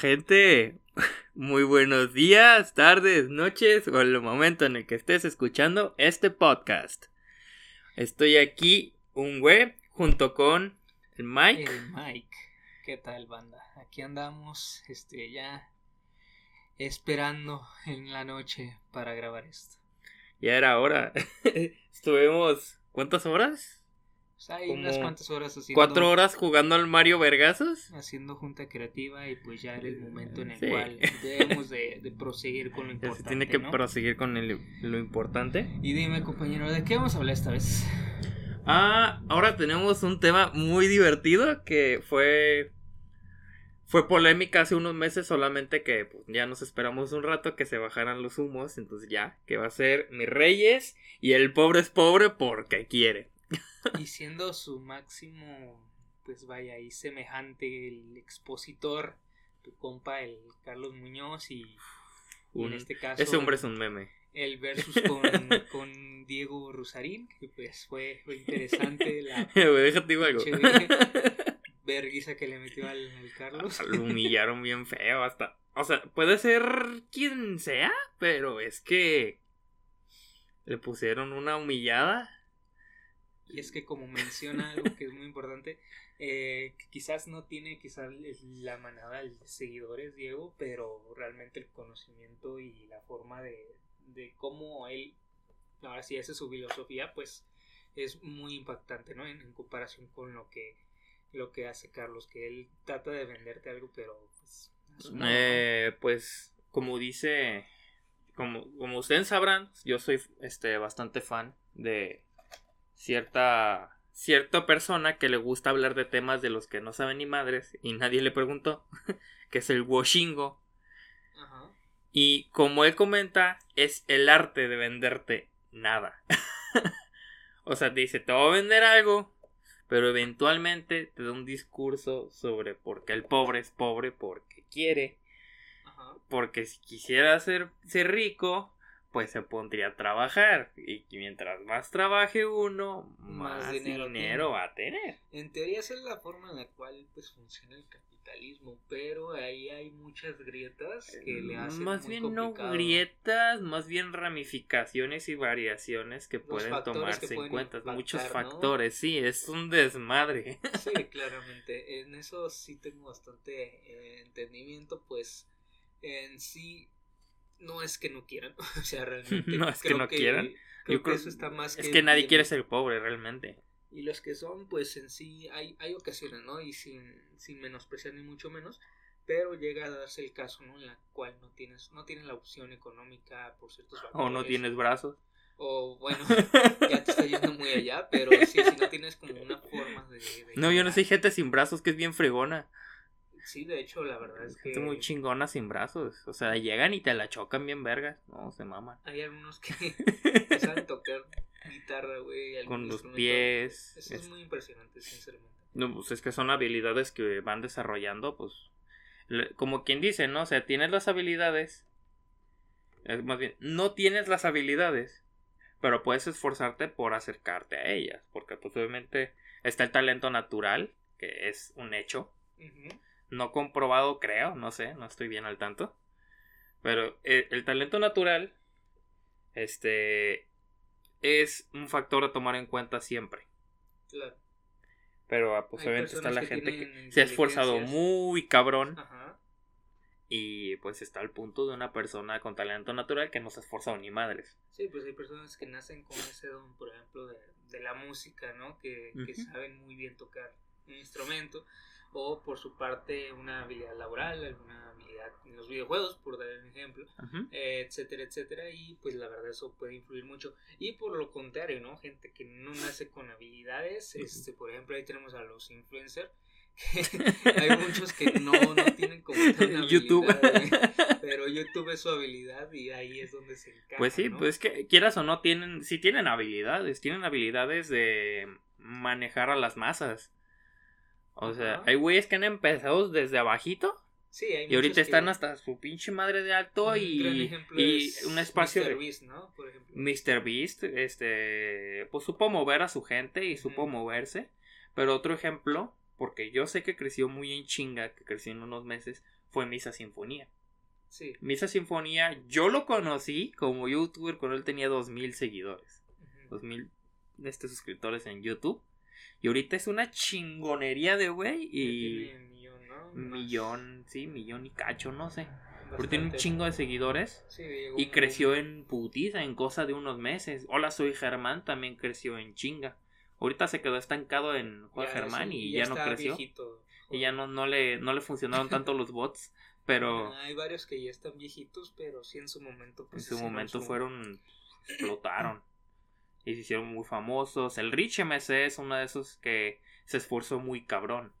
Gente, muy buenos días, tardes, noches o el momento en el que estés escuchando este podcast. Estoy aquí, un güey, junto con el Mike. El Mike, ¿qué tal banda? Aquí andamos, este, ya esperando en la noche para grabar esto. Ya era hora. Estuvimos, ¿cuántas horas? Hay unas cuantas horas haciendo. ¿Cuatro horas jugando al Mario Vergazos? Haciendo junta creativa y pues ya era el momento en el cual debemos de, proseguir con lo importante. Se tiene que proseguir con lo importante. Y dime, compañero, ¿de qué vamos a hablar esta vez? Ah, ahora tenemos un tema muy divertido que fue fue polémica hace unos meses, solamente que pues, ya nos esperamos un rato que se bajaran los humos, entonces ya, que va a ser mis reyes y el pobre es pobre porque quiere. Y siendo su máximo, pues vaya, ahí semejante el expositor, tu compa, el Carlos Muñoz, y, en este caso. Ese hombre es un meme. El versus con, con Diego Rusarín, que pues fue, interesante la. déjate algo. Verguisa que le metió al, Carlos. Lo humillaron bien feo hasta. O sea, puede ser quien sea, pero es que le pusieron una humillada y es que como menciona algo que es muy importante, eh, quizás no tiene quizás la manada de seguidores, Diego, pero realmente el conocimiento y la forma de, de cómo él, ahora sí hace su filosofía, pues es muy impactante, ¿no? En, comparación con lo que, lo que hace Carlos, que él trata de venderte algo, pero pues... Eh, pues como dice, como, como ustedes sabrán, yo soy este bastante fan de cierta cierta persona que le gusta hablar de temas de los que no saben ni madres y nadie le preguntó, que es el washingo. Y como él comenta, es el arte de venderte nada. o sea, te dice, te voy a vender algo, pero eventualmente te da un discurso sobre por qué el pobre es pobre porque quiere. Porque si quisiera ser, ser rico, pues se pondría a trabajar. Y mientras más trabaje uno, más, dinero, va a tener. En teoría esa es la forma en la cual pues funciona el capitalismo, pero ahí hay muchas grietas que le hacen Más bien no grietas, más bien ramificaciones y variaciones que pueden tomarse en cuenta. Muchos factores, sí, es un desmadre. Sí, claramente. En eso sí tengo bastante eh, entendimiento, pues en sí no es que no quieran, o sea, realmente. no es que no quieran. Creo que eso está más Es que, nadie quiere ser pobre, realmente. Y los que son, pues en sí, hay, hay ocasiones, ¿no? Y sin, sin menospreciar ni mucho menos, pero llega a darse el caso, ¿no? En la cual no tienes, no tienes la opción económica por ciertos. O no tienes brazos. O bueno, ya te está yendo muy allá, pero sí, si no tienes como una forma de... no, yo no soy gente sin brazos que es bien fregona. Sí, de hecho, la verdad es que. Es muy chingona sin brazos. O sea, llegan y te la chocan bien vergas. No, se maman. Hay algunos que saben tocar guitarra, güey. Con los pies. Eso es, muy impresionante, sinceramente. No, pues es que son habilidades que van desarrollando, pues. Como quien dice, ¿no? O sea, tienes las habilidades. Es más bien, no tienes las habilidades. Pero puedes esforzarte por acercarte a ellas. Porque, pues, obviamente, está el talento natural, que es un hecho no comprobado, creo, no sé, no estoy bien al tanto. Pero eh, el, talento natural, este, es un factor a tomar en cuenta siempre. Claro. Pero ah, pues obviamente está la gente que se ha esforzado muy cabrón. Ajá. Y pues está al punto de una persona con talento natural que no se ha esforzado ni madres. Sí, pues hay personas que nacen con ese don, por ejemplo, de, de la música, ¿no? Que, que saben muy bien tocar un instrumento o por su parte una habilidad laboral, alguna habilidad en los videojuegos, por dar un ejemplo, eh, etcétera, etcétera, y pues la verdad eso puede influir mucho. Y por lo contrario, ¿no? Gente que no nace con habilidades, este, por ejemplo, ahí tenemos a los influencers, hay muchos que no, no tienen como YouTube. pero YouTube es su habilidad y ahí es donde se encarga. Pues sí, pues que quieras o no tienen, sí tienen habilidades, tienen habilidades de manejar a las masas. O sea, hay güeyes que han empezado desde abajito. Sí, hay Y ahorita están hasta su pinche madre de alto y, y un espacio Mr. Beast, ¿no? Por ejemplo. Mr. Beast, este, pues supo mover a su gente y supo moverse. Pero otro ejemplo, porque yo sé que creció muy en chinga, que creció en unos meses, fue Misa Sinfonía. Sí. Misa Sinfonía, yo lo conocí como youtuber cuando él tenía 2000 seguidores. 2000 este, suscriptores en YouTube. Y ahorita es una chingonería de güey. Y. Millón, ¿no? Millón, sí, millón y cacho, no sé. Bastante. Pero tiene un chingo de seguidores. Sí, Y creció en putiza en cosa de unos meses. Hola, soy Germán, también creció en chinga. Ahorita se quedó estancado en Ya, Germán y ya, no creció. viejito. Y ya no, no, le, no le funcionaron tanto los bots. Pero Hay varios que ya están viejitos, pero sí en su momento. en Pues, su hicieron momento su- fueron. explotaron. Y se hicieron muy famosos. El Rich MC es uno de esos que se esforzó muy cabrón.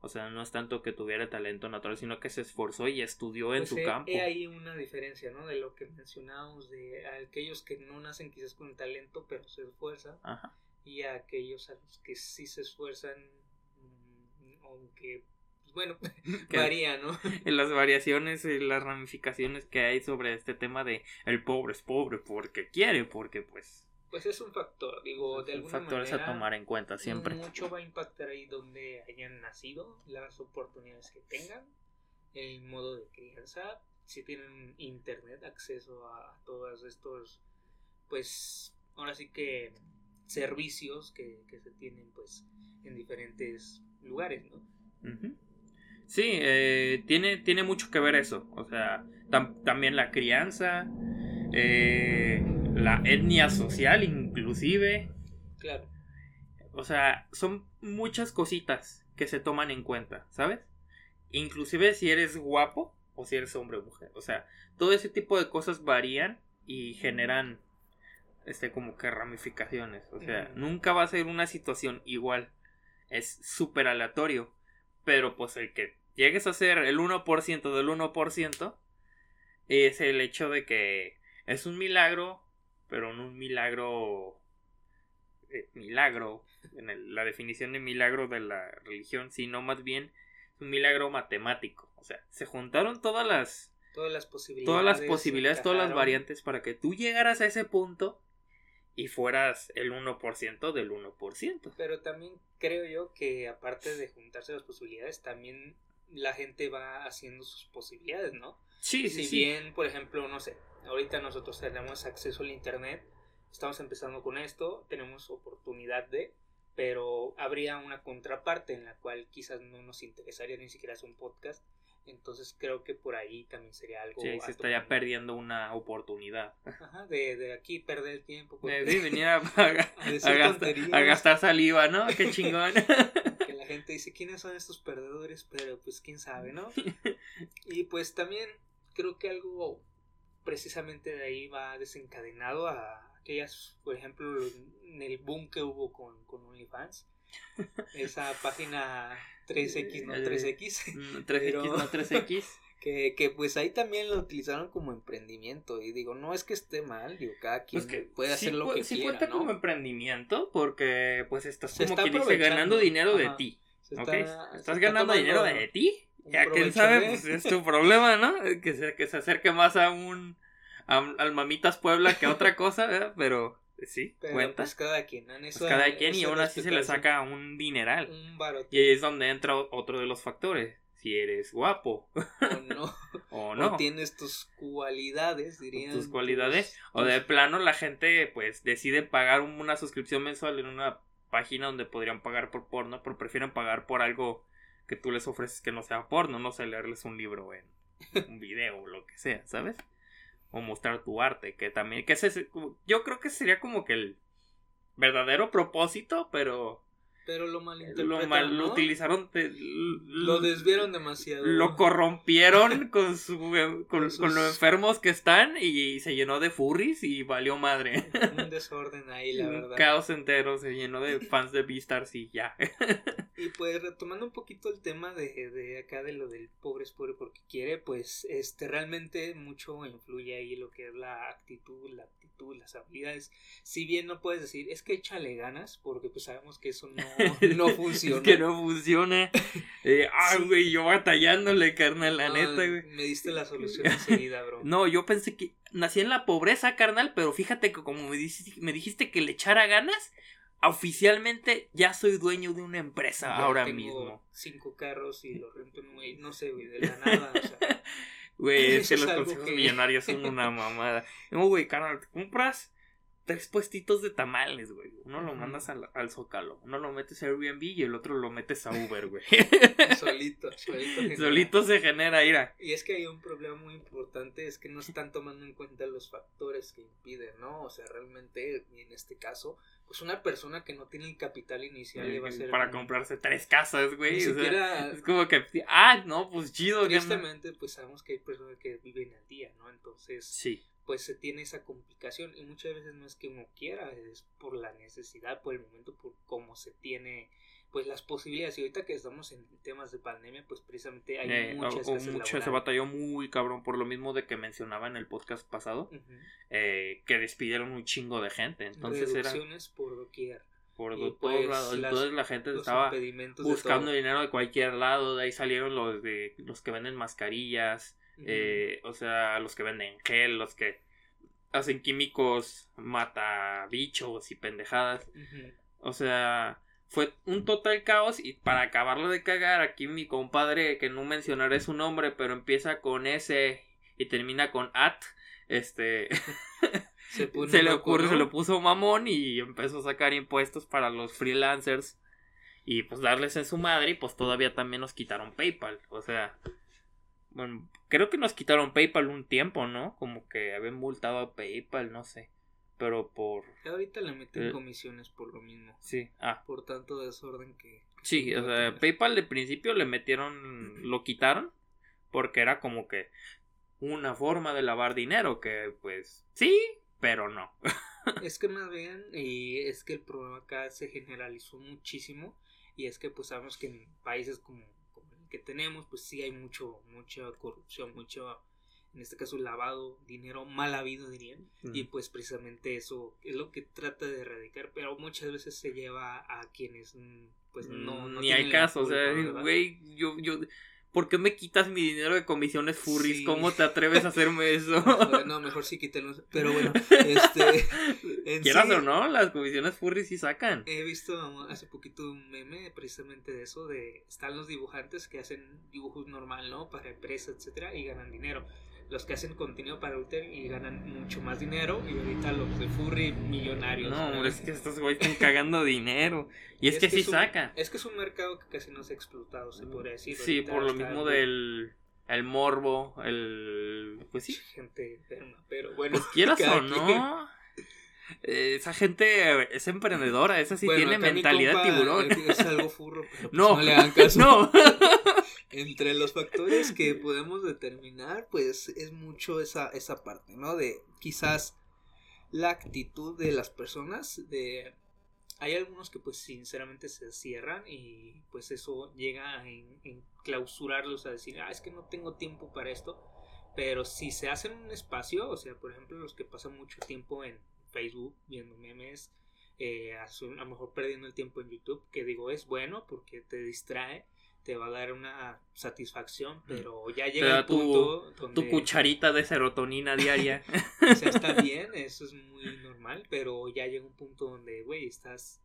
O sea, no es tanto que tuviera talento natural, sino que se esforzó y estudió en Pues su he- campo. ahí una diferencia, ¿no? De lo que mencionábamos de aquellos que no nacen quizás con talento, pero se esfuerzan, Ajá. y a aquellos a los que sí se esfuerzan, mm, aunque, pues, bueno, Que- varía, ¿no? en las variaciones y las ramificaciones que hay sobre este tema de el pobre es pobre porque quiere, porque pues Pues es un factor, digo, de alguna factores manera. a tomar en cuenta siempre. Mucho va a impactar ahí donde hayan nacido, las oportunidades que tengan, el modo de crianza, si tienen internet, acceso a todos estos, pues, ahora sí que servicios que, que se tienen, pues, en diferentes lugares, ¿no? Sí, eh, tiene, tiene mucho que ver eso. O sea, tam- también la crianza, eh, la etnia social inclusive. Claro, O sea, son muchas cositas que se toman en cuenta, ¿sabes? Inclusive si eres guapo o si eres hombre o mujer. O sea, todo ese tipo de cosas varían y generan este como que ramificaciones. O sea, nunca va a ser una situación igual. Es súper aleatorio. Pero pues el que llegues a ser el 1% del 1% es el hecho de que es un milagro, pero no un milagro eh, milagro, en el- la definición de milagro de la religión, sino más bien un milagro matemático. O sea, se juntaron todas las, todas las posibilidades. todas las posibilidades, todas las variantes para que tú llegaras a ese punto y fueras el 1% del 1%. Pero también creo yo que aparte de juntarse las posibilidades, también la gente va haciendo sus posibilidades, ¿no? Sí, sí, si sí. bien, por ejemplo, no sé, ahorita nosotros tenemos acceso al internet, estamos empezando con esto, tenemos oportunidad de, pero habría una contraparte en la cual quizás no nos interesaría ni siquiera hacer un podcast, entonces creo que por ahí también sería algo Sí, se estaría perdiendo una oportunidad. Ajá, de, de aquí perder el tiempo porque De venir a, a- a decir a gastar, a gastar saliva, ¿no? Qué chingón. que la gente dice quiénes son estos perdedores, pero pues quién sabe, ¿no? Y pues también creo que algo precisamente de ahí va desencadenado a aquellas, por ejemplo, en el boom que hubo con, con OnlyFans. Esa página 3X, no Eh, 3X, Mm, 3X, Pero- no 3X. que, que pues ahí también lo utilizaron como emprendimiento. Y digo, no es que esté mal, digo, cada quien Pues que puede sí hacer lo que sí quiera, cuenta ¿no? como emprendimiento porque pues estás Se como está quien dice aprovechando. ganando dinero de ti. Se ¿ok? está- se Estás está ganando dinero de ti. Ya quién sabe, de- pues es tu problema, ¿no? Que se, que se acerque más a un a al Mamitas Puebla que a otra cosa, ¿verdad? Pero eh, sí, Pero cuenta. pues cada quien, ¿no? Pues cada quien y aún así se le saca un dineral. un Y ahí es donde entra otro de los factores. Si eres guapo o no. o no. O tienes tus cualidades, dirían. tus cualidades tus- o de plano la gente pues decide pagar un- una suscripción mensual en una página donde podrían pagar por porno pero prefieren pagar por algo que tú les ofreces que no sea porno no sé leerles un libro en un video o lo que sea sabes o mostrar tu arte que también que ese es- yo creo que sería como que el verdadero propósito pero Pero lo malinterpretaron. lo mal lo utilizaron de- Lo desvieron demasiado. lo corrompieron con su con, Con lo enfermos que están y se llenó de furries y valió madre. Un desorden ahí, la Un verdad. caos entero se llenó de fans de Beastars y ya. Y pues retomando un poquito el tema de, de acá de lo del pobre es pobre porque quiere, pues este realmente mucho influye ahí lo que es la actitud, la aptitud, las habilidades. Si bien no puedes decir, es que échale ganas, porque pues sabemos que eso no, no funciona. es que no funciona. Eh, ah, Sí. güey, yo batallándole, carnal, la No, neta, güey. Me diste la solución enseguida, bro. No, yo pensé que nací en la pobreza, carnal, pero fíjate que como me dijiste, me dijiste que le echara ganas, oficialmente ya soy dueño de una empresa ahora tengo mismo. cinco carros y los rento en un güey, no sé, güey, de la nada, o sea, Güey, es que los consejos que- millonarios son una mamada. No, güey, carnal, te compras tres puestitos de tamales, güey. Uno lo mandas al, al Zócalo, uno lo metes a Airbnb y el otro lo metes a Uber, güey. solito, solito. genera. Solito se genera ira. Y es que hay un problema muy importante, es que no están tomando en cuenta los factores que impiden, ¿no? O sea, realmente, y en este caso, pues una persona que no tiene el capital inicial le va a ser... Para un- comprarse tres casas, güey. Ni o sea, siquiera... es como que, ah, no, pues chido. que Tristemente, pues sabemos que hay personas que viven al día, ¿no? Entonces, Sí. Pues se tiene esa complicación y muchas veces no es que uno quiera, es por la necesidad, por el momento, por cómo se tiene pues las posibilidades. Y ahorita que estamos en temas de pandemia pues precisamente hay Eh, mucha o- o escasez mucho se batalló muy cabrón por lo mismo de que mencionaba en el podcast pasado eh, que despidieron un chingo de gente. Entonces era reducciones por doquier. Por y, todos pues, lados. las- entonces la gente estaba de buscando todo. dinero de cualquier lado. De ahí salieron los de los que venden mascarillas. Eh, o sea los que venden gel los que hacen químicos mata bichos y pendejadas. O sea, fue un total caos y para acabarlo de cagar, aquí mi compadre, que no mencionaré su nombre, pero empieza con S y termina con at, este, se, le ocurre, se lo puso mamón y empezó a sacar impuestos para los freelancers. Y pues darles en su madre y pues todavía también nos quitaron PayPal, o sea, bueno, creo que nos quitaron PayPal un tiempo, ¿no? Como que habían multado a PayPal, no sé, pero por, ahorita le meten Eh. comisiones por lo mismo sí, ah, por tanto desorden que Sí, o sea. PayPal de principio le metieron, lo quitaron, porque era como que una forma de lavar dinero, que pues sí, pero no. Es que más bien, y es que el problema acá se generalizó muchísimo, y es que pues sabemos que en países como, que tenemos, pues sí hay mucho, mucha corrupción, mucho, en este caso lavado, dinero mal habido dirían, y pues precisamente eso es lo que trata de erradicar, pero muchas veces se lleva a quienes mm, pues no, no Ni tienen hay caso, o sea, culpa, güey, yo, yo, ¿por qué me quitas mi dinero de comisiones furries? Sí. ¿Cómo te atreves a hacerme eso? No, mejor sí quítenlos, pero bueno, este, en Quieras sí- o no, las comisiones furries sí sacan. He visto hace poquito un meme precisamente de eso, de están los dibujantes que hacen dibujos normal, ¿no? Para empresas, etcétera, y ganan dinero. Los que hacen contenido para Ulter y ganan mucho más dinero, y ahorita los de Furry millonarios. No, es que estos güeyes están cagando dinero. Y es, que, sí es un- sacan. Es que es un mercado que casi no se ha explotado, se podría decir. Sí, Ahorita por lo mismo del el morbo, el pues sí, Gente enferma, pero bueno. quieras cada o no. eh, Esa gente es emprendedora, esa sí Bueno, tiene mentalidad tiburón. Es algo furro, pero pues No, no le hagan caso. no. Entre los factores que podemos determinar, pues es mucho esa, esa parte, ¿no? De quizás la actitud de las personas, de... Hay algunos que pues sinceramente se cierran y pues eso llega a en- enclausurarlos a decir, ah, es que no tengo tiempo para esto. Pero si se hacen un espacio, o sea, por ejemplo, los que pasan mucho tiempo en Facebook viendo memes, eh, a lo mejor perdiendo el tiempo en YouTube, que digo es bueno porque te distrae, te va a dar una satisfacción, pero ya llega el tu- punto donde Tu cucharita de serotonina diaria. o sea, está bien, eso es muy normal, pero ya llega un punto donde, güey, estás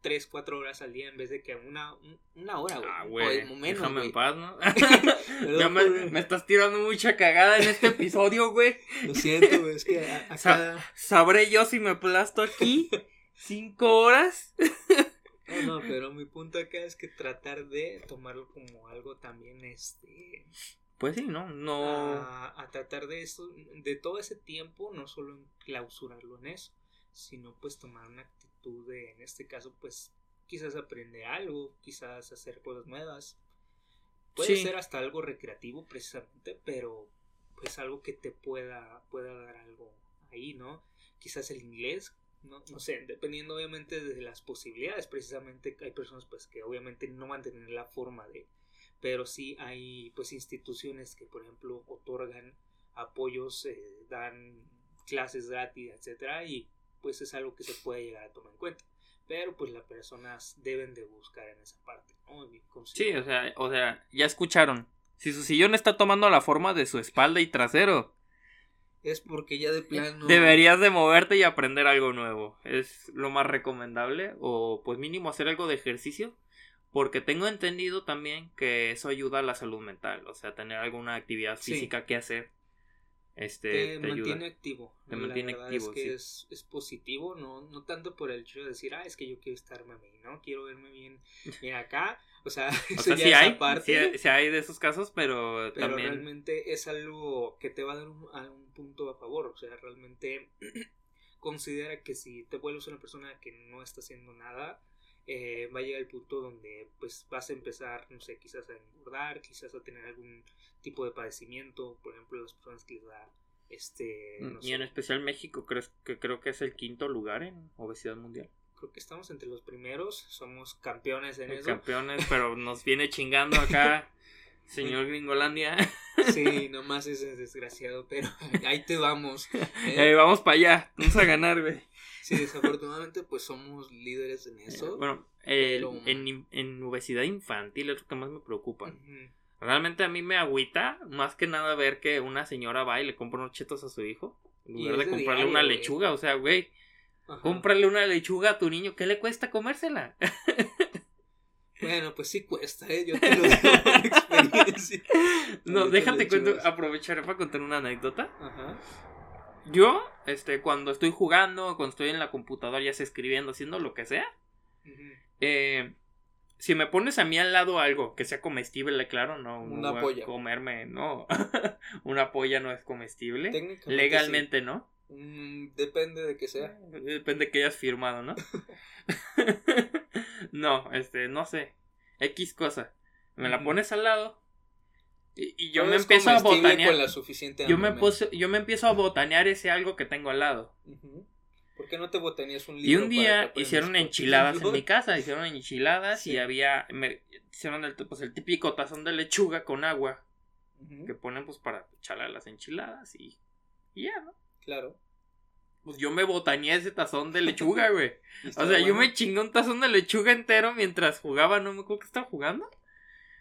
3, 4 horas al día en vez de que una, un- una hora, güey. Ah, o güey. menos, Déjame en paz, ¿no? Ya me, estás tirando mucha cagada en este episodio, güey. Lo siento, güey, es que a-. Sa- ¿Sabré yo si me aplasto aquí? ¿Cinco horas? No, pero mi punto acá es que tratar de tomarlo como algo también, este... Pues sí, ¿no? No. a, a tratar de eso, de todo ese tiempo, no solo clausurarlo en eso, sino pues tomar una actitud de, en este caso, pues quizás aprender algo, quizás hacer cosas nuevas. Puede Sí. ser hasta algo recreativo precisamente, pero pues algo que te pueda, pueda dar algo ahí, ¿no? Quizás el inglés, no, no sé, dependiendo obviamente de las posibilidades, precisamente hay personas pues que obviamente no van a tener la forma de, pero sí hay pues instituciones que por ejemplo otorgan apoyos, eh, dan clases gratis, etcétera, y pues es algo que se puede llegar a tomar en cuenta. Pero pues las personas deben de buscar en esa parte, ¿no? Sí, o sea, o sea, ya escucharon. Si su sillón está tomando la forma de su espalda y trasero, es porque ya de plano... Deberías de moverte y aprender algo nuevo. Es lo más recomendable. O pues mínimo hacer algo de ejercicio. Porque tengo entendido también que eso ayuda a la salud mental. O sea, tener alguna actividad física que hacer. Este, te, mantiene activo. Te mantiene activo. Es que es, es, positivo, no, no tanto por el hecho de decir, ah, es que yo quiero estarme bien, ¿no? Quiero verme bien, bien acá. O sea, o sea sí, hay, sí, hay de esos casos, pero, pero también... realmente es algo que te va a dar un, a un punto a favor. O sea, realmente considera que si te vuelves una persona que no está haciendo nada, eh, va a llegar el punto donde pues vas a empezar, no sé, quizás a engordar, quizás a tener algún tipo de padecimiento, por ejemplo, las personas que les da este... Mm, y en especial México, creo que, creo que es el quinto lugar en obesidad mundial. Creo que estamos entre los primeros, somos campeones en eso. Campeones, pero nos viene chingando acá. Señor Gringolandia. Sí, nomás es desgraciado, pero ahí te vamos. ¿eh? vamos para allá, vamos a ganar, güey. Sí, desafortunadamente, pues somos líderes en eso. Bueno, en, en, obesidad infantil es lo que más me preocupa. Realmente a mí me agüita más que nada ver que una señora va y le compra unos chetos a su hijo. En lugar de comprarle una lechuga, o sea, güey. Cómprale una lechuga a tu niño, ¿qué le cuesta comérsela? Bueno, pues sí cuesta, ¿eh? Yo te lo digo por experiencia. No, déjate cuento, aprovecharé para contar una anécdota. Ajá. Yo, este, cuando estoy jugando, cuando estoy en la computadora, ya sea escribiendo, haciendo lo que sea, eh, si me pones a mí al lado algo que sea comestible, claro, no, una polla. comerme, no, una polla no es comestible, legalmente no. Mm, depende de que sea. Depende de que hayas firmado, ¿no? no, este, no sé. X cosa. Me la pones al lado. Y, yo me empiezo a botanear. yo, me yo me empiezo a botanear ese algo que tengo al lado. ¿Por qué no te botanías un libro? Y un día hicieron enchiladas en mi casa, hicieron enchiladas y había, me, hicieron el, pues, el típico tazón de lechuga con agua que ponen pues para echarle a las enchiladas y, y ya, ¿no? Claro. Pues yo me botaneé ese tazón de lechuga, güey. o sea, yo me chingué un tazón de lechuga entero mientras jugaba, no me acuerdo que estaba jugando.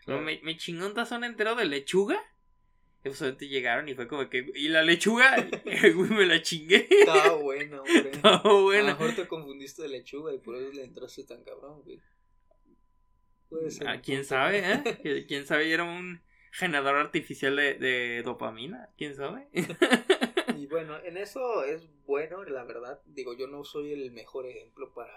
me, me chingó un tazón entero de lechuga solamente llegaron y fue como que. Y la lechuga, güey, me la chingué. Estaba buena, hombre. Estaba buena. A lo mejor te confundiste de lechuga y por eso le entraste tan cabrón, güey. Puede ser. Ah, quién sabe, ¿eh? quién sabe, era un generador artificial de, de dopamina. ¿Quién sabe? Bueno, en eso es bueno, la verdad. Digo, yo no soy el mejor ejemplo para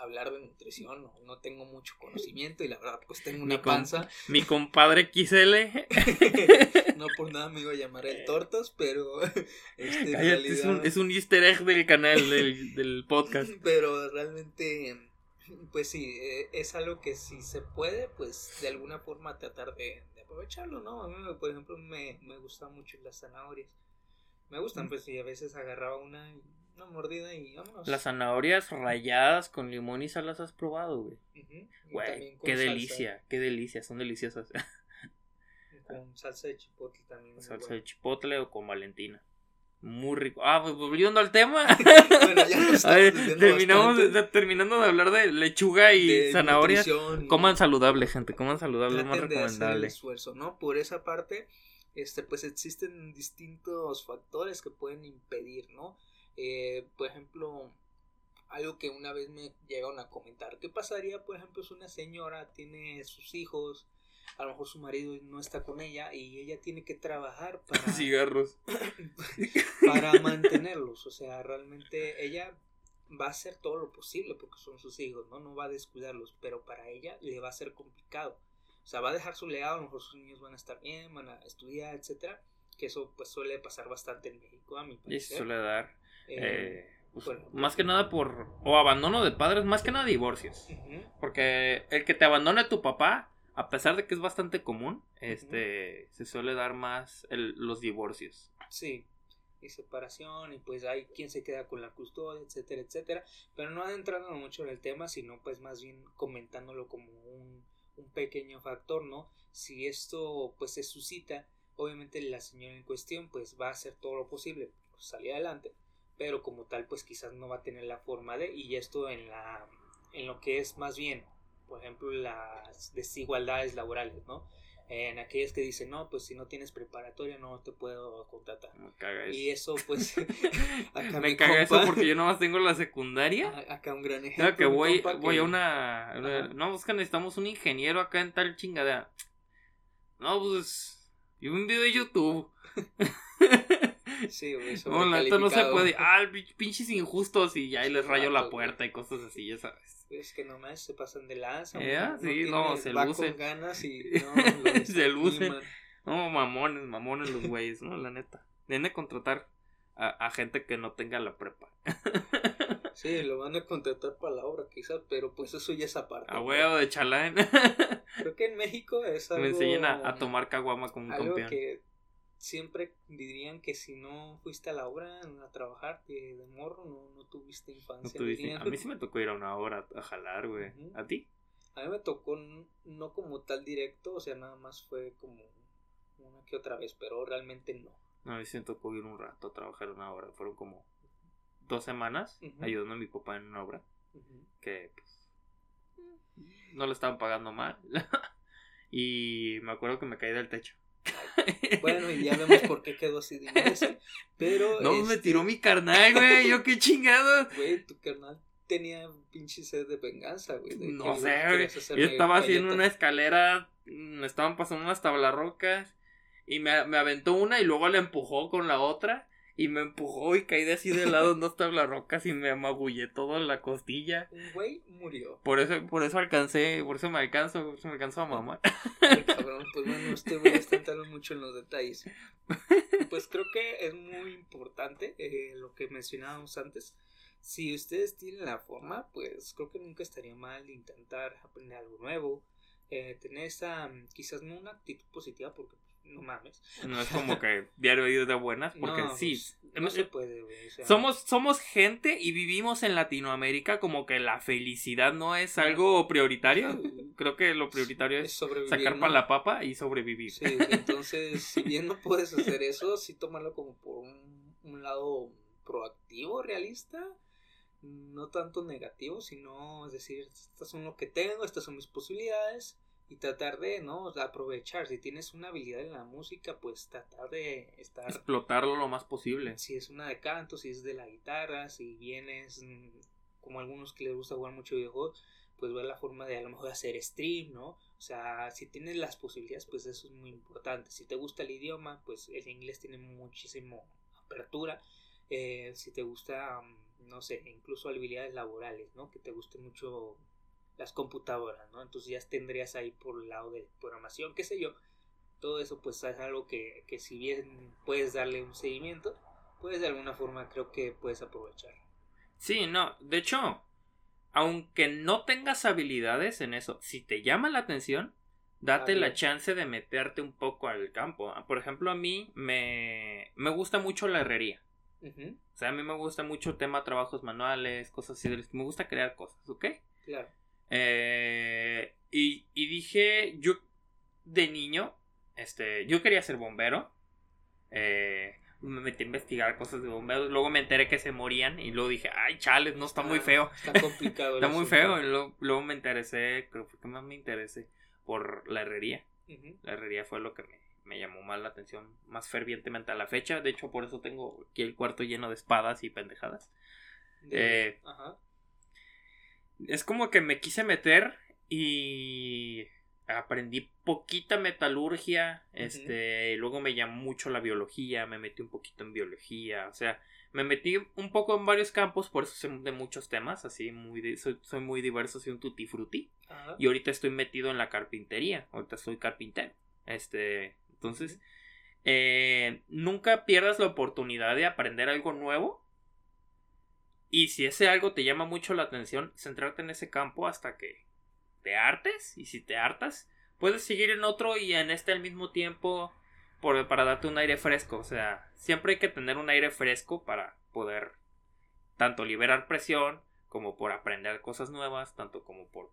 hablar de nutrición, no, tengo mucho conocimiento y la verdad pues tengo una panza. mi compadre XL. no por nada me iba a llamar el Tortas, pero este, es, un, es un easter egg del canal del, del podcast. Pero realmente pues sí, e, es algo que si se puede, pues de alguna forma tratar de, aprovecharlo, ¿no? A mí, por ejemplo, me, me gustan mucho las zanahorias. Me gustan, mm. pues, y a veces agarraba una una mordida y vámonos. Las zanahorias rayadas con limón y sal las has probado, güey. Güey, qué delicia, qué delicia, son deliciosas. con salsa de chipotle también. Salsa de chipotle o con valentina. Muy rico. Ah, pues volviendo al tema. bueno, ya nos terminamos terminando de hablar de lechuga y zanahorias. Coman saludable, gente. Coman saludable, es más recomendable. el esfuerzo, ¿no? Por esa parte, este, pues existen distintos factores que pueden impedir, ¿no? Eh, por ejemplo, algo que una vez me llegaron a comentar, ¿qué pasaría, por ejemplo, si una señora tiene sus hijos, a lo mejor su marido no está con ella y ella tiene que trabajar para cigarros para mantenerlos, o sea, realmente ella va a hacer todo lo posible porque son sus hijos, ¿no? No va a descuidarlos, pero para ella le va a ser complicado. O sea, va a dejar su legado, a lo mejor sus niños van a estar bien, van a estudiar, etcétera, que eso pues suele pasar bastante en México a mi parecer. Y suele dar eh, pues, más que nada por. O abandono de padres, más que nada divorcios. Porque el que te abandone tu papá, a pesar de que es bastante común, este se suele dar más los divorcios. Sí. Y separación, y pues hay quien se queda con la custodia, etcétera, etcétera. Pero no adentrando mucho en el tema, sino pues más bien comentándolo como un, un pequeño factor, ¿no? Si esto pues se suscita, obviamente la señora en cuestión pues va a hacer todo lo posible salir adelante pero como tal pues quizás no va a tener la forma de y esto en la en lo que es más bien por ejemplo las desigualdades laborales no en aquellas que dicen, no, pues si no tienes preparatoria no te puedo contratar. Me caga eso. Y eso, pues, acá Me caga eso porque yo nomás tengo la secundaria. a- acá un gran ejemplo. Claro que voy, voy que- a una. Ajá. No, que necesitamos un ingeniero acá en tal chingadera. No, pues. Y un video de YouTube. Sí, güey, No, la neta no se puede. Ah, pin- pinches injustos y ya ahí les rayo la güey. puerta y cosas así, ya sabes. Es que nomás se pasan de lanza. Eh, uno sí, no, tiene- se va lucen. con ganas y no, Se lucen. No, mamones, mamones los güeyes, ¿no? La neta. Deben de contratar a, a gente que no tenga la prepa. Sí, lo van a contratar para la obra quizás, pero pues eso ya es aparte. A ¿no? huevo de chalán. Creo que en México es algo... Me enseñan a, a tomar caguama como un Algo campeón. que siempre dirían que si no fuiste a la obra a trabajar de, de morro, no, no tuviste No infancia. tuviste-. A mí sí me tocó ir a una hora a jalar, güey. ¿A ti? A mí me tocó no como tal directo, o sea, nada más fue como una que otra vez, pero realmente no. No, a mí sí me tocó ir un rato a trabajar una hora. Fueron como dos semanas ayudando a mi papá en una obra que pues, no le estaban pagando mal. y me acuerdo que me caí del techo. Bueno, y ya vemos por qué quedó así de imbécil, pero... No, me este, tiró mi carnal, güey. Yo qué chingado. Güey, tu carnal tenía pinche sed de venganza, güey. de No sé, güey. Yo estaba haciendo galleta. una escalera, me estaban pasando unas tablarrocas y me, me aventó una y luego la empujó con la otra y me empujó y caí de así de lado en dos tablarrocas y me amagullé todo en la costilla. Un güey murió. Por eso, por eso alcancé, por eso me alcanzo, por eso me alcanzó a mamá. Ay, cabrón, pues bueno, este güey entrando mucho en los detalles. Pues creo que es muy importante eh, lo que mencionábamos antes. Si ustedes tienen la forma, pues creo que nunca estaría mal intentar aprender algo nuevo. eh, tener esa, quizás no una actitud positiva, porque no mames. No es como que diario ir de buenas, porque No, sí. pues, no se puede, güey. o sea, Somos, somos gente y vivimos en Latinoamérica como que la felicidad no es algo prioritario. Creo que lo prioritario es es sacar para la papa y sobrevivir. Sí, entonces, si bien no puedes hacer eso, sí tomarlo como por un, un lado proactivo, realista, no tanto negativo, sino es decir, estas son lo que tengo, estas son mis posibilidades y tratar de, ¿no? aprovechar. Si tienes una habilidad en la música, pues tratar de estar Explotarlo lo más posible. si es una de canto, si es de la guitarra, si vienes mm, como algunos que les gusta jugar mucho videojuegos, pues ver la forma de a lo mejor hacer stream, ¿no? O sea, si tienes las posibilidades, pues eso es muy importante. Si te gusta el idioma, pues el inglés tiene muchísimo apertura. Eh, si te gusta, mm, no sé, incluso habilidades laborales, ¿no? Que te guste mucho las computadoras, ¿no? Entonces ya tendrías ahí por el lado de programación, qué sé yo. Todo eso pues es algo que, que si bien puedes darle un seguimiento, pues de alguna forma creo que puedes aprovechar. Sí, no. De hecho, aunque no tengas habilidades en eso, si te llama la atención, date Ah, la chance de meterte un poco al campo. Por ejemplo, a mí me, me gusta mucho la herrería. O sea, a mí me gusta mucho el tema trabajos manuales, cosas así. Me gusta crear cosas, ¿ok? Claro. Eh, y, y dije, yo de niño, este, yo quería ser bombero. Eh, me metí a investigar cosas de bomberos. Luego me enteré que se morían y luego dije, ay, chales, no está muy Ah, feo. Está complicado. Está muy asunto. feo. Y luego, luego me interesé, creo que más me interesé por la herrería. La herrería fue lo que me, me llamó más la atención, más fervientemente a la fecha. De hecho, por eso tengo aquí el cuarto lleno de espadas y pendejadas. de- Eh, Ajá. Es como que me quise meter y aprendí poquita metalurgia, este, y luego me llamó mucho la biología, me metí un poquito en biología, o sea, me metí un poco en varios campos, por eso sé de muchos temas, así muy soy, soy muy diverso, soy un tutti frutti, y ahorita estoy metido en la carpintería, ahorita soy carpintero, este, entonces, eh, nunca pierdas la oportunidad de aprender algo nuevo. Y si ese algo te llama mucho la atención, centrarte en ese campo hasta que te hartes. Y si te hartas, puedes seguir en otro y en este al mismo tiempo por, para darte un aire fresco. O sea, siempre hay que tener un aire fresco para poder tanto liberar presión como por aprender cosas nuevas, tanto como por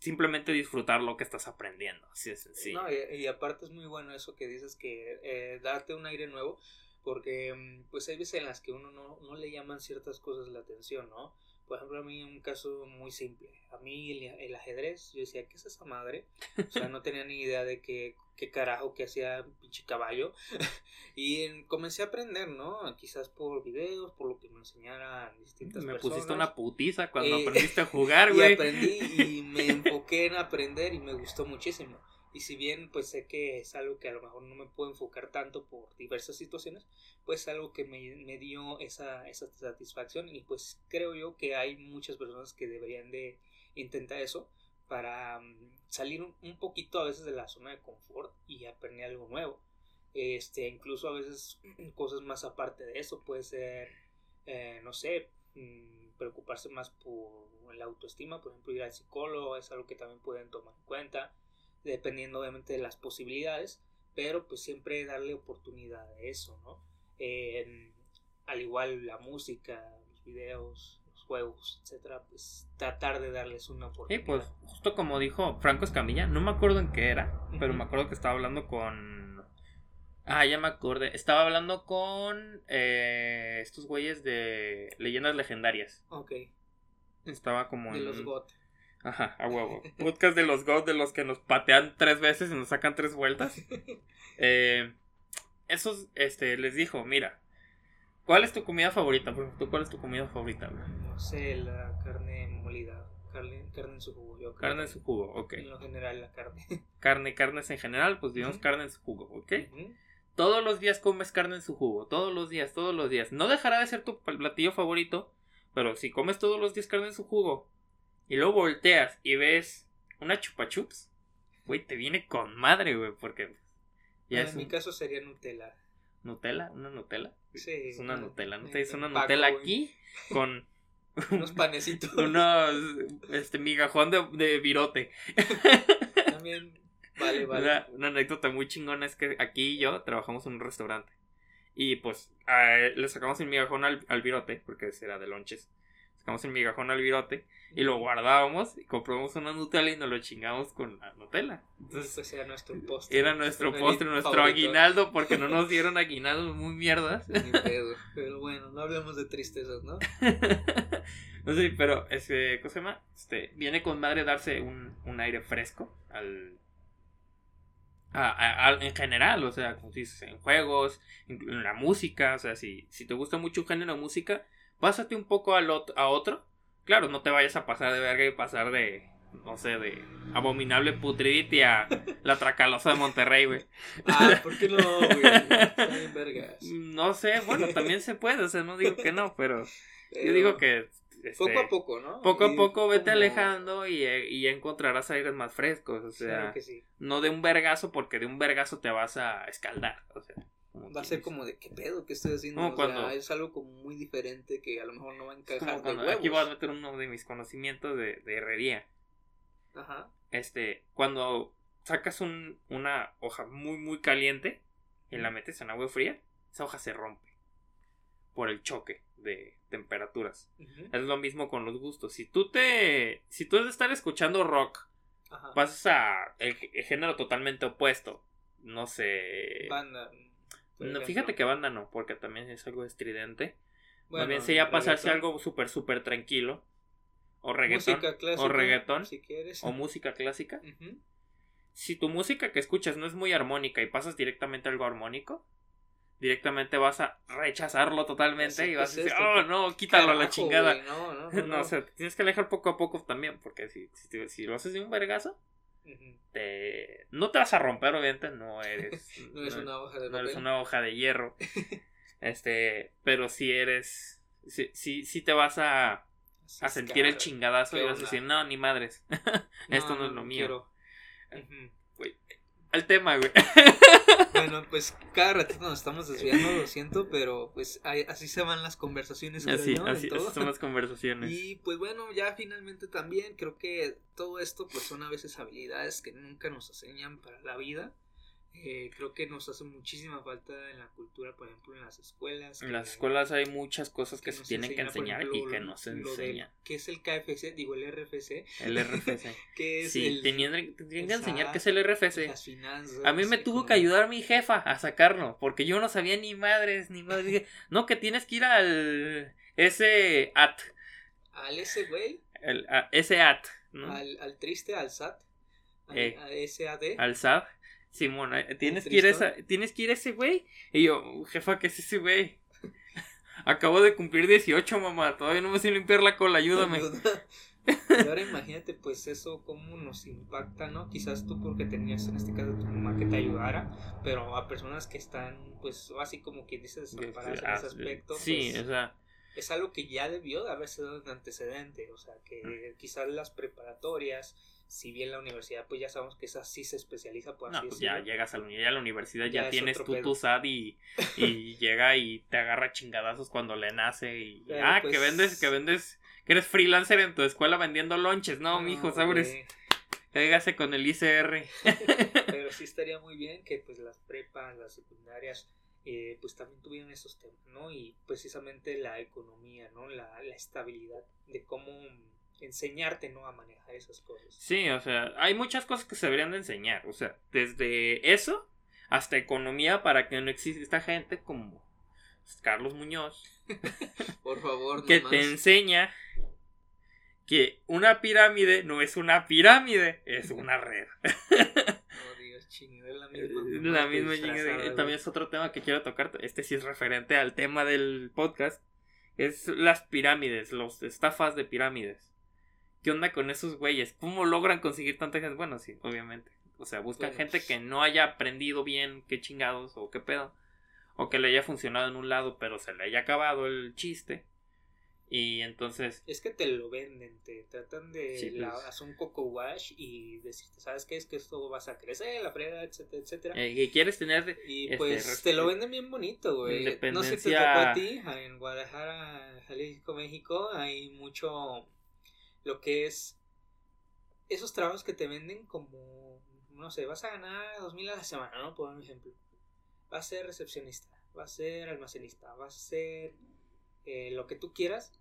simplemente disfrutar lo que estás aprendiendo. Así es sencillo. Y aparte es muy bueno eso que dices que eh, darte un aire nuevo, porque mm, pues hay veces en las que uno no, no le llaman ciertas cosas la atención, ¿no? Por ejemplo, a mí un caso muy simple. A mí el, el ajedrez, yo decía, ¿qué es esa madre? O sea, no tenía ni idea de qué, qué carajo que hacía un pinche caballo. y comencé a aprender, ¿no? Quizás por videos, por lo que me enseñaran distintas me personas. pusiste una putiza cuando Eh, aprendiste a jugar, y güey. aprendí y me enfoqué en aprender y me gustó muchísimo. Y si bien pues sé que es algo que a lo mejor no me puedo enfocar tanto por diversas situaciones, pues es algo que me, me dio esa, esa satisfacción y pues creo yo que hay muchas personas que deberían de intentar eso para mm, salir un, poquito a veces de la zona de confort y aprender algo nuevo. Este, incluso a veces cosas más aparte de eso, puede ser, eh, no sé, mm, preocuparse más por la autoestima, por ejemplo, ir al psicólogo es algo que también pueden tomar en cuenta, dependiendo obviamente de las posibilidades, pero pues siempre darle oportunidad a eso, ¿no? Eh, al igual la música, los videos, los juegos, etcétera, pues tratar de darles una Y oportunidad. pues, justo como dijo Franco Escamilla, no me acuerdo en qué era, pero me acuerdo que estaba hablando con. Ah, ya me acordé. Estaba hablando con eh, estos güeyes de leyendas legendarias. Ok, Estaba como de en. los GOT. Ajá, a huevo. Podcast de los God, de los que nos patean tres veces y nos sacan tres vueltas. Eh, esos, este, les dijo, mira, ¿cuál es tu comida favorita? Por ejemplo, ¿tú cuál es tu comida favorita? No sé, la carne molida, carne, carne en su jugo, yo. Carne en su jugo, ok. En lo general la carne. Carne, carnes en general, pues digamos carne en su jugo, ok. Todos los días comes carne en su jugo, todos los días, todos los días. No dejará de ser tu platillo favorito, pero si comes todos los días carne en su jugo y luego volteas y ves una chupa chups, güey, te viene con madre, güey, porque ya es en mi caso sería Nutella. Nutella, una Nutella. Sí, Es una Nutella, ¿no? en una Nutella güey. aquí con Unos panecitos. unos este migajón de, de virote. También vale, vale. Una, una anécdota muy chingona es que aquí y yo trabajamos en un restaurante. Y pues él le sacamos el migajón al, al virote, porque era de lonches. Sacamos el migajón al virote y lo guardábamos y compramos una Nutella y nos lo chingamos con la Nutella. Entonces Entonces era nuestro postre. era nuestro postre, nuestro favorito. aguinaldo, porque no nos dieron aguinaldos muy mierdas. Ni pedo. Pero bueno, no hablemos de tristezas, ¿no? no sé, pero este, ¿cómo se llama? Este, viene con madre darse un, un aire fresco al, a- a- a- en general, o sea, como dices, en juegos, en, en la música, o sea, si, si te gusta mucho un género de música, pásate un poco al a otro. Claro, no te vayas a pasar de verga y pasar de, no sé, de abominable putridity a la tracalosa de Monterrey, güey. Ah, ¿por qué no, güey? Está bien vergas. No sé, bueno, también se puede, o sea, no digo que no, pero yo digo que... este, Poco a poco, ¿no? Poco a poco vete como- alejando y, eh, y ya encontrarás aires más frescos. O sea, Claro que sí. no de un vergazo porque de un vergazo te vas a escaldar. O sea, como Va a ser como de qué pedo, qué estoy haciendo. No, o cuando- sea, es algo como muy diferente que a lo mejor no va a encajar como de aquí voy a meter uno de mis conocimientos de, de herrería. Ajá. Este, cuando sacas un, una hoja muy, muy caliente y la metes en agua fría, esa hoja se rompe por el choque de temperaturas. Es lo mismo con los gustos. Si tú te. Si tú de estar escuchando rock Ajá. pasas a el, el género totalmente opuesto. No sé. Banda. No, fíjate que banda no, porque también es algo estridente. Bueno, bien sería pasarse reggaetón, algo súper, súper tranquilo. O reggaetón. Música clásica. o reggaetón, Si quieres. O música clásica. Si tu música que escuchas no es muy armónica y pasas directamente a algo armónico, directamente vas a rechazarlo totalmente Así y vas a decir, oh no, quítalo a la chingada. No, no, no. No, no. o sea, tienes que alejar poco a poco también, porque si, si, si lo haces de un vergazo. Te... no te vas a romper, obviamente, no eres... No es una hoja de no eres una hoja de hierro. Este, pero si eres, si, te vas a, a sentir el chingadazo ¿Qué y vas a decir, no, ni madres, esto no, es lo mío. Al tema, güey. Bueno, pues cada ratito nos estamos desviando, lo siento, pero pues ahí- así se van las conversaciones. creo Así, yo, en así, todo. así son las conversaciones. Y pues bueno, ya finalmente también creo que todo esto pues son a veces habilidades que nunca nos enseñan para la vida. Eh, creo que nos hace muchísima falta en la cultura, por ejemplo, en las escuelas. En las escuelas hay muchas cosas que, se tienen que enseña, enseñar ejemplo, y que no se enseñan. ¿Qué es el KFC? Digo, el RFC. El RFC. que es Sí, el, tenían, tenían que enseñar qué es el RFC. las finanzas. A mí me tuvo como- que ayudar mi jefa a sacarlo, porque yo no sabía ni madres, ni madres. Dije, no, que tienes que ir al ese at Al ese güey. El, a ese at, ¿no? Al, al triste, al SAT. Al, Eh. a ese AD. Al SAT. Simón, eh, tienes que ir a esa, tienes que ir a ese güey. Y yo, jefa, ¿qué es ese güey? Acabo de cumplir 18, mamá. Todavía no me sé limpiar la cola, ayúdame. Y ahora imagínate, pues eso cómo nos impacta, ¿no? Quizás tú porque tenías en este caso tu mamá que te ayudara, pero a personas que están, pues así como quien dice, desamparadas en Ah, ese aspecto, Sí, pues, o sea, es algo que ya debió de haber sido un antecedente, o sea, que quizás las preparatorias, si bien la universidad, pues ya sabemos que esa sí se especializa, por no, así pues ya llegas a la, ya a la universidad, Ya ya, es tienes tú tu SAT y, y llega y te agarra chingadazos cuando le nace. Y, Pero, ah, pues- que vendes, que vendes, que eres freelancer en tu escuela vendiendo lonches. No, mijo, sabres, güey. cáigase con el ICR. Pero sí estaría muy bien que pues las prepas, las secundarias, eh, pues también tuvieran esos temas, ¿no? Y precisamente la economía, ¿no? La, la estabilidad de cómo enseñarte, ¿no? A manejar esas cosas. Sí, o sea, hay muchas cosas que se deberían de enseñar. O sea, desde eso hasta economía para que no exista gente como Carlos Muñoz Por favor, que te enseña que una pirámide no es una pirámide, es una red. Es la misma. La misma güey. También es otro tema que quiero tocar. Este sí es referente al tema del podcast. Es las pirámides, los estafas de pirámides. ¿Qué onda con esos güeyes? ¿Cómo logran conseguir tanta gente? Bueno, sí, obviamente. O sea, buscan Bueno, gente que no haya aprendido bien qué chingados o qué pedo. O que le haya funcionado en un lado, pero se le haya acabado el chiste. Y entonces Es que te lo venden, te tratan de Sí, la- pues. hacer un coco wash y decirte, ¿sabes qué? Es que esto vas a crecer, la frega, etcétera, etcétera. eh, que quieres tener Y este, pues te lo venden bien bonito, güey. No sé si te tocó a ti, en Guadalajara, Jalisco, México, hay mucho lo que es esos trabajos que te venden como, no sé, vas a ganar dos mil a la semana, ¿no? Por un ejemplo. Vas a ser recepcionista, vas a ser almacenista, vas a ser eh, lo que tú quieras.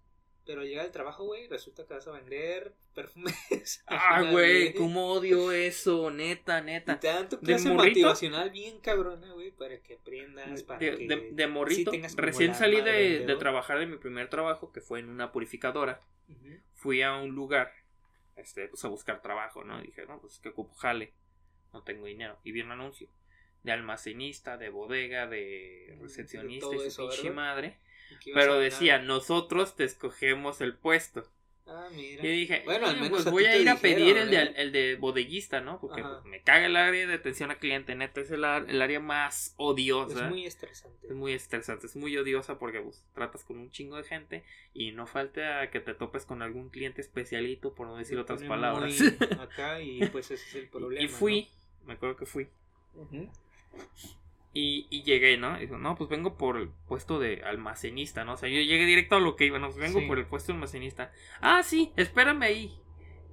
Pero llega el trabajo, güey, resulta que vas a vender perfumes. Ah, güey, cómo odio eso, neta, y neta. te dan tu motivacional bien cabrona, güey, para que aprendas, para De, que de- de morrito, sí recién salí de, de trabajar de mi primer trabajo, que fue en una purificadora. Fui a un lugar, este, pues a buscar trabajo, ¿no? dije, no, pues que ocupo jale, no tengo dinero. Y vi un anuncio de almacenista, de bodega, de Mm, recepcionista de y su eso, pinche madre. Y Pero decía, nosotros te escogemos el puesto. Ah, mira. Y dije, Bueno, al "Eh, menos pues a voy a ir a dijeron, pedir el de, ¿eh? el de bodeguista, ¿no? Porque pues, me caga el área de atención al cliente, neta, es el, el área más odiosa. es muy estresante. Es muy estresante, es muy odiosa porque pues, tratas con un chingo de gente y no falta que te topes con algún cliente especialito, por no decir otras palabras. Acá y pues ese es el problema. y fui, me acuerdo que fui. Ujú. Y, y llegué, ¿no? Y dijo, no, pues vengo por el puesto de almacenista, ¿no? O sea, yo llegué directo a lo que iba, no, Pues, vengo Sí. por el puesto de almacenista. Ah, sí, espérame ahí.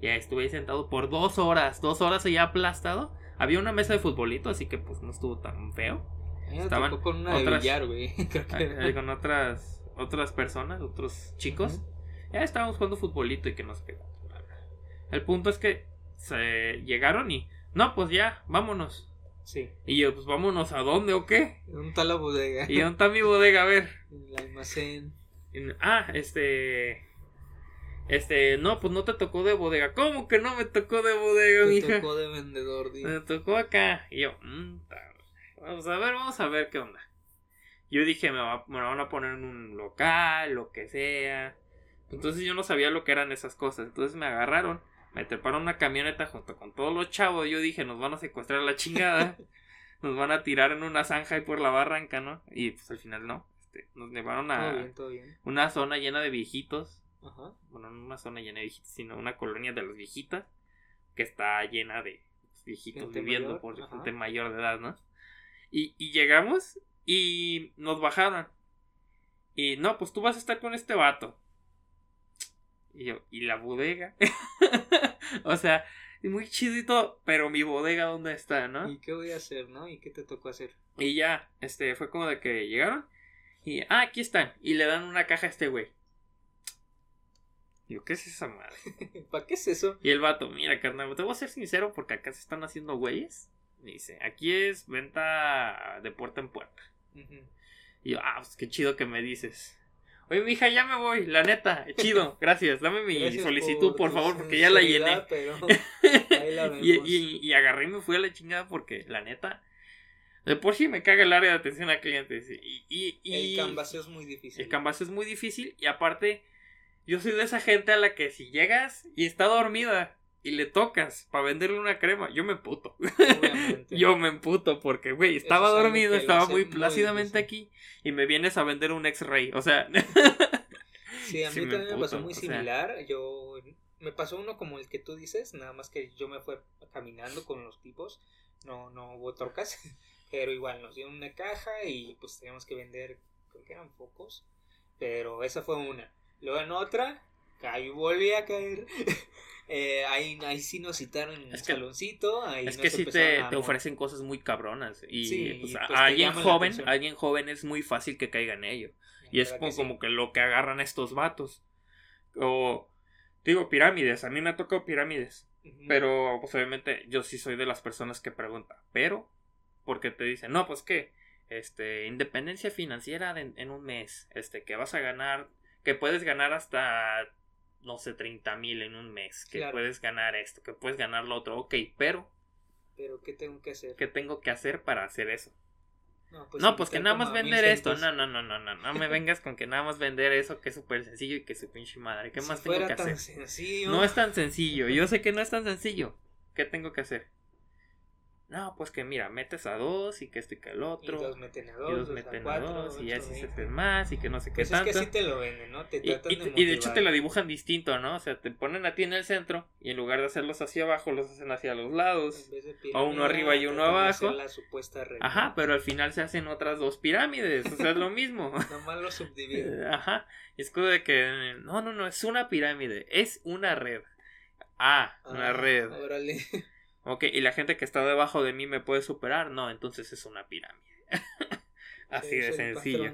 Ya estuve ahí sentado por dos horas, dos horas allá aplastado. Había una mesa de futbolito, así que pues no estuvo tan feo. Me Estaban tocó con una de otras- billar, güey. Que era. Ahí con otras otras personas, otros chicos. Ya estábamos jugando futbolito y que no sé qué. El punto es que se llegaron y no, pues ya, vámonos. Sí. Y yo, pues vámonos a dónde o qué? Un tal la bodega. ¿Y dónde está mi bodega? A ver. El almacén. Ah, este este, no, pues no te tocó de bodega. ¿Cómo que no me tocó de bodega, mija? tocó de vendedor, di. Me tocó acá. Y yo, mm, ta- vamos a ver, vamos a ver qué onda. Yo dije, me, va- me van a poner en un local, lo que sea. Entonces yo no sabía lo que eran esas cosas. Entonces me agarraron, me treparon una camioneta junto con todos los chavos. Yo dije, nos van a secuestrar a la chingada. nos van a tirar en una zanja y por la barranca, ¿no? Y pues al final no. Este, nos llevaron Todo a bien, todo bien. una zona llena de viejitos Ajá. bueno, no una zona llena de viejitos, sino una colonia de las viejitas que está llena de viejitos Gente viviendo mayor, por ajá. gente mayor de edad, ¿no? Y, y llegamos y nos bajaron. Y no, pues tú vas a estar con este vato. Y yo, ¿y la bodega? o sea, muy chidito, pero mi bodega, ¿dónde está, no? ¿Y qué voy a hacer, no? ¿Y qué te tocó hacer? Y ya, este, fue como de que llegaron. Y, ah, aquí están. Y le dan una caja a este güey. Y yo, ¿qué es esa madre? ¿Para qué es eso? Y el vato, mira, carnal, te voy a ser sincero porque acá se están haciendo güeyes. Y dice, aquí es venta de puerta en puerta. Y yo, ah, pues qué chido que me dices. Oye, mija, ya me voy, la neta, chido, gracias, dame mi solicitud, por, favor, porque ya la llené. y, y, agarré y me fui a la chingada porque, la neta, de por sí me caga el área de atención a clientes. Y, y, y el canvaseo es muy difícil. El canvaseo es muy difícil y aparte, yo soy de esa gente a la que si llegas y está dormida y le tocas para venderle una crema, yo me emputo. yo me emputo porque, güey, estaba dormido, estaba muy plácidamente aquí y me vienes a vender un X-Ray. O sea... sí, a mí también me, pasó muy similar. Yo... Me pasó uno como el que tú dices, nada más que yo me fui caminando con los tipos. No, no hubo trocas. Pero igual nos dieron una caja y pues teníamos que vender, creo que eran pocos. Pero esa fue una. Luego en otra, cayó, volví a caer. Eh, ahí, ahí sí nos citaron en el saloncito. Ahí es que sí te, te, ofrecen cosas muy cabronas. Y pues, pues, a alguien joven, alguien joven es muy fácil que caiga en ello. y es como, que como que lo que agarran estos vatos. O digo, pirámides. A mí me ha tocado pirámides. Pero pues obviamente yo sí soy de las personas que preguntan. Pero porque te dicen, no, pues que, este, independencia financiera en un mes, este, que vas a ganar, que puedes ganar hasta, no sé, 30 mil en un mes, que puedes ganar esto, que puedes ganar lo otro, ok, pero... Pero, ¿qué tengo que hacer? ¿Qué tengo que hacer para hacer eso? No, pues, no, pues que nada más vender esto. No, no, no, no, no. No me vengas con que nada más vender eso que es súper sencillo y que su pinche madre. ¿Qué más tengo que hacer? Sencillo. No es tan sencillo. Yo sé que no es tan sencillo. ¿Qué tengo que hacer? No, pues que mira, metes a dos y que esto y que el otro. Y dos meten a dos. Y dos, meten a, dos y así se te más y que no sé qué pues tanto. Es que sí te lo venden, ¿no? Te tratan y, de y de hecho te lo dibujan distinto, ¿no? O sea, te ponen a ti en el centro y en lugar de hacerlos hacia abajo, los hacen hacia los lados. o uno arriba y uno abajo. La supuesta Ajá, pero al final se hacen otras dos pirámides. O sea, es lo mismo. Nomás lo subdividen. Ajá. es como de que, no, no, no, es una pirámide. Es una red. Ah, una ah, red. Órale. Ok, y la gente que está debajo de mí me puede superar. No, entonces es una pirámide. Así de sencillo.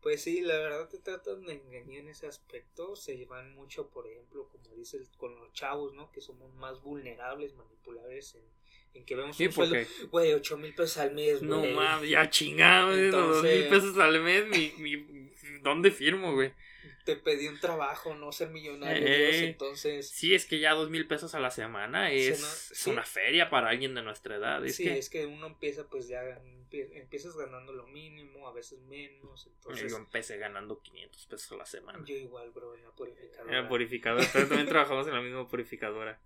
Pues sí, la verdad te tratan de engañar en ese aspecto. Se llevan mucho, por ejemplo, como dices, con los chavos, ¿no? Que somos más vulnerables, manipulables en, en que vemos un sueldo, güey, 8 mil pesos al mes, No mames, ya chingado, 2 mil pesos al mes, mi, mi, ¿dónde firmo, güey? te pedí un trabajo, no ser millonario, eh, entonces... Sí, es que ya dos mil pesos a la semana es, una feria para alguien de nuestra edad. Es sí, que... es que uno empieza pues ya, empiezas ganando lo mínimo, a veces menos, entonces... Yo empecé ganando 500 pesos a la semana. Yo igual, bro, en la purificadora. En la purificadora, también trabajamos en la misma purificadora.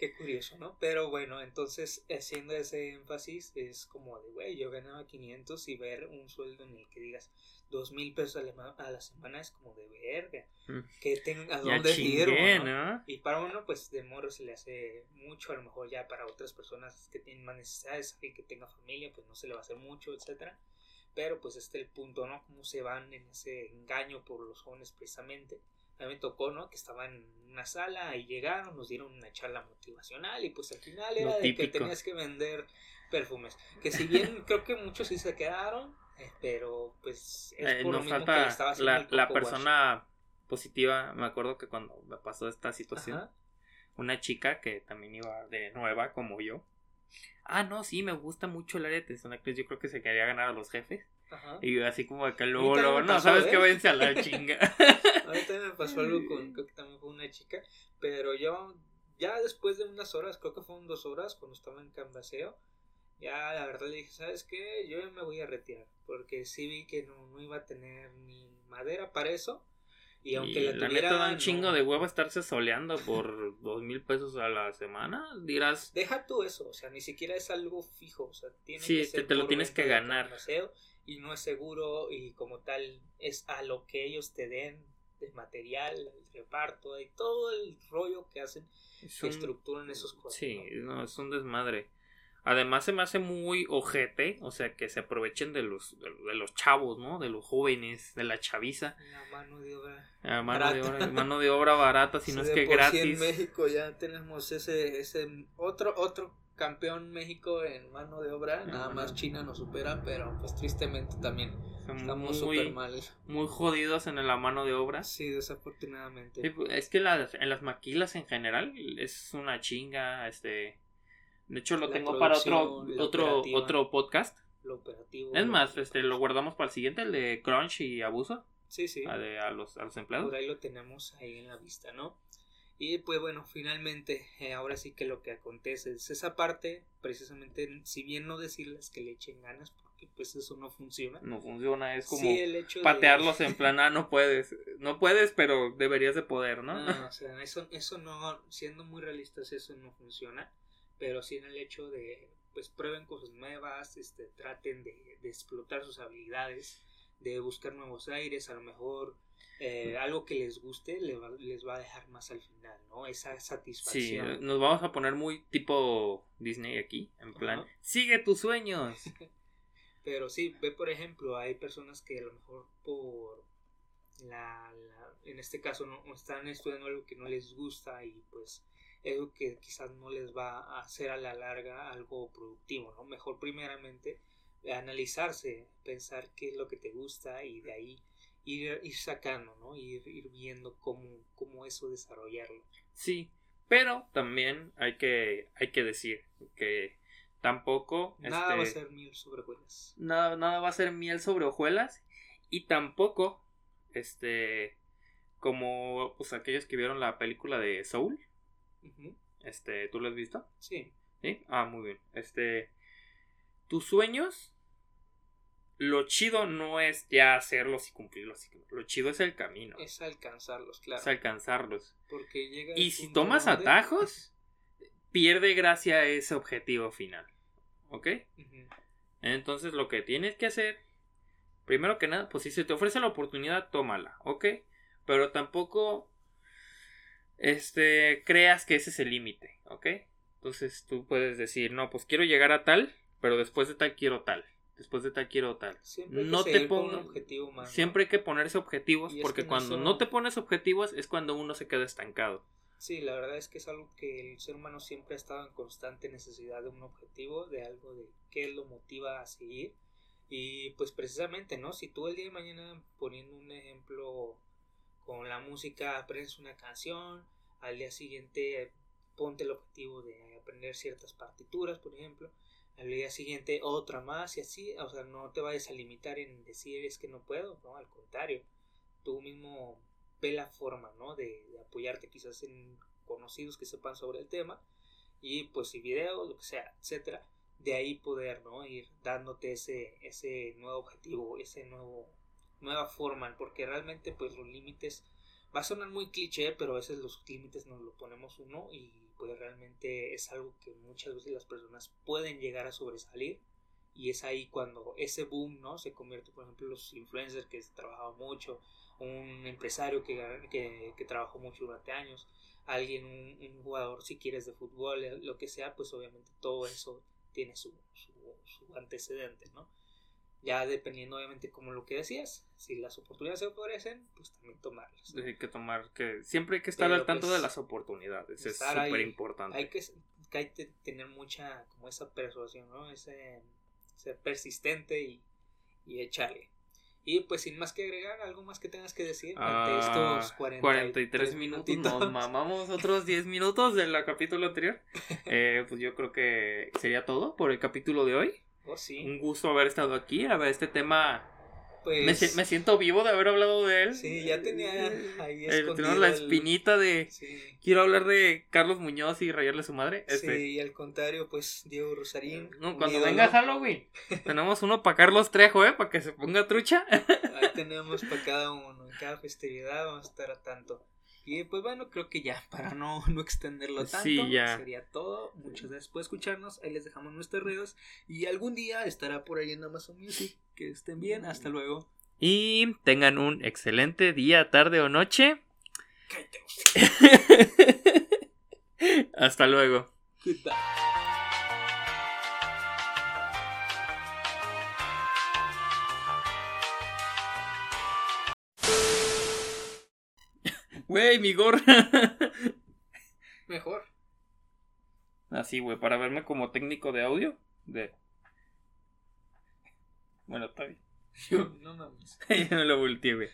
Qué curioso, ¿no? Pero bueno, entonces haciendo ese énfasis es como de, güey, yo ganaba 500 y ver un sueldo en el que digas dos mil pesos a la, semana es como de verga. Mm. Que tengan a dónde ir, ¿no? Y para uno, pues de morro se le hace mucho, a lo mejor ya para otras personas que tienen más necesidades, alguien que tenga familia, pues no se le va a hacer mucho, etcétera. Pero pues este es el punto, ¿no? Cómo se van en ese engaño por los jóvenes precisamente a mí me tocó, ¿no? Que estaba en una sala y llegaron, nos dieron una charla motivacional y pues al final era de que tenías que vender perfumes. Que si bien creo que muchos sí se quedaron, eh, pero pues es eh, por lo mismo que estaba la, la persona positiva, me acuerdo que cuando me pasó esta situación, una chica que también iba de nueva como yo. Ah, no, sí, me gusta mucho el área de atención yo creo que se quería ganar a los jefes. Y así como que luego, luego no, sabes que ¿eh? vence a la chinga. Ahorita me pasó algo con, creo que también fue una chica, pero yo, ya después de unas horas, creo que fueron dos horas cuando estaba en canvaseo, ya la verdad le dije, ¿sabes qué? Yo me voy a retirar, porque sí vi que no, no iba a tener ni madera para eso. Y aunque la, tuviera, neta da un chingo de huevo estarse soleando por dos mil pesos a la semana, dirás. Deja tú eso, o sea, ni siquiera es algo fijo, o sea, tiene sí, que ser te, lo tienes que ganar y no es seguro y como tal es a lo que ellos te den de material, el reparto y todo el rollo que hacen, es estructuran esos cosas. Sí, ¿no? es un desmadre. Además se me hace muy ojete, o sea, que se aprovechen de los, de, los chavos, ¿no? De los jóvenes, de la chaviza. La mano de obra. La mano, barata. De, obra, mano de obra barata, si no es que gratis. en México ya tenemos ese, ese otro, otro campeón México en mano de obra, nada más China nos supera, pero pues tristemente también estamos súper mal. Muy jodidos en la mano de obra. Sí, desafortunadamente. Pues, es que en las maquilas en general es una chinga, este... De hecho lo tengo para otro otro otro podcast. Lo operativo. Es más, este lo guardamos para el siguiente, el de Crunch y Abuso. Sí, sí. A, de- a los, a los empleados. Por ahí lo tenemos ahí en la vista, ¿no? Y pues bueno, finalmente, eh, ahora sí que lo que acontece es esa parte, precisamente, si bien no decirles que le echen ganas, porque pues eso no funciona. No funciona, es como Sí, el hecho de- patearlos en plan, ah, no puedes. No puedes, pero deberías de poder, ¿no? No, o sea, eso, eso no, siendo muy realistas, eso no funciona, pero sí en el hecho de, pues prueben cosas nuevas, este, traten de, de explotar sus habilidades, de buscar nuevos aires, a lo mejor eh, algo que les guste le va- les va a dejar más al final, ¿no? Esa Sí, satisfacción. nos vamos a poner muy tipo Disney aquí, en plan, sigue tus sueños. Pero sí, ve por ejemplo, hay personas que a lo mejor por la, la- en este caso no están estudiando algo que no les gusta y pues es algo que quizás no les va a hacer a la larga algo productivo, ¿no? Mejor primeramente analizarse, pensar qué es lo que te gusta y de ahí ir, ir sacando, ¿no? Ir, ir viendo cómo, cómo eso desarrollarlo. Sí, pero también hay que, hay que decir que tampoco Nada va a este, ser mil sobre hojuelas. nada, nada va a ser miel sobre hojuelas y tampoco este como pues aquellos que vieron la película de Soul, este, ¿tú lo has visto? Sí, ¿Sí? Ah, muy bien. Este tus sueños lo chido no es ya hacerlos y cumplirlos. Lo chido es el camino. es alcanzarlos, claro. Es alcanzarlos. Porque llega Y si tomas donde- atajos, pierde gracia ese objetivo final. ¿Ok? Entonces lo que tienes que hacer, primero que nada, pues si se te ofrece la oportunidad, tómala, ¿ok? Pero tampoco, este, creas que ese es el límite, ¿ok? Entonces tú puedes decir, no, pues quiero llegar a tal, pero después de tal quiero tal, después de tal quiero tal. Siempre hay que No te un objetivo más. ¿no? Siempre hay que ponerse objetivos, porque cuando eso- no te pones objetivos es cuando uno se queda estancado. Sí, la verdad es que es algo que el ser humano siempre ha estado en constante necesidad de un objetivo, de algo de qué lo motiva a seguir. Y pues precisamente, ¿no? Si tú el día de mañana, poniendo un ejemplo con la música, aprendes una canción, al día siguiente ponte el objetivo de aprender ciertas partituras, por ejemplo, al día siguiente otra más y así, o sea, no te vayas a limitar en decir es que no puedo, no, al contrario, tú mismo ve la forma, ¿no? De, apoyarte quizás en conocidos que sepan sobre el tema y pues si videos, lo que sea, etcétera, de ahí poder, ¿no? Ir dándote ese, ese nuevo objetivo, ese nuevo, nueva forma, porque realmente pues los límites, va a sonar muy cliché, pero a veces los límites nos lo ponemos uno y pues realmente es algo que muchas veces las personas pueden llegar a sobresalir y es ahí cuando ese boom, ¿no? Se convierte, por ejemplo, los influencers que trabajaban mucho, un empresario que, que, trabajó mucho durante años, alguien, un, jugador, si quieres, de fútbol, lo que sea, pues obviamente todo eso tiene su, su, su antecedente, ¿no? Ya dependiendo, obviamente, como lo que decías, si las oportunidades se ofrecen, pues también tomarlas. ¿no? Hay que tomar, que siempre hay que estar Pero, al tanto pues, de las oportunidades, es súper importante. Hay que, que hay que tener mucha, como esa persuasión, ¿no? Ese, ser persistente y, y echarle. Y pues sin más que agregar, algo más que tengas que decir ante Ah, estos 40 43 minutos. Nos mamamos otros 10 minutos del capítulo anterior. Eh, pues yo creo que sería todo por el capítulo de hoy. Oh, sí. Un gusto haber estado aquí. A ver, este tema. Pues, Me, si- me siento vivo de haber hablado de él. Sí, ya tenía ahí Eh, escondido tenemos la el- espinita de. Sí. Quiero hablar de Carlos Muñoz y rayarle a su madre. Sí, Este, y al contrario, pues Diego Rosarín. no, cuando ídolo. venga Halloween, tenemos uno para Carlos Trejo, ¿eh? Para que se ponga trucha. Ahí tenemos para cada uno, en cada festividad vamos a estar a tanto. Y pues bueno, creo que ya, para no, no extenderlo tanto, Sí, ya. sería todo. Muchas gracias por escucharnos. Ahí les dejamos nuestras redes. Y algún día estará por ahí en Amazon Music. Que estén bien, hasta luego. Y tengan un excelente día, tarde o noche. Hasta luego. Goodbye. Güey, mi gorra. Mejor. Así, güey, para verme como técnico de audio. De. Bueno, está bien. Yo, no mames. Me lo volteé, güey.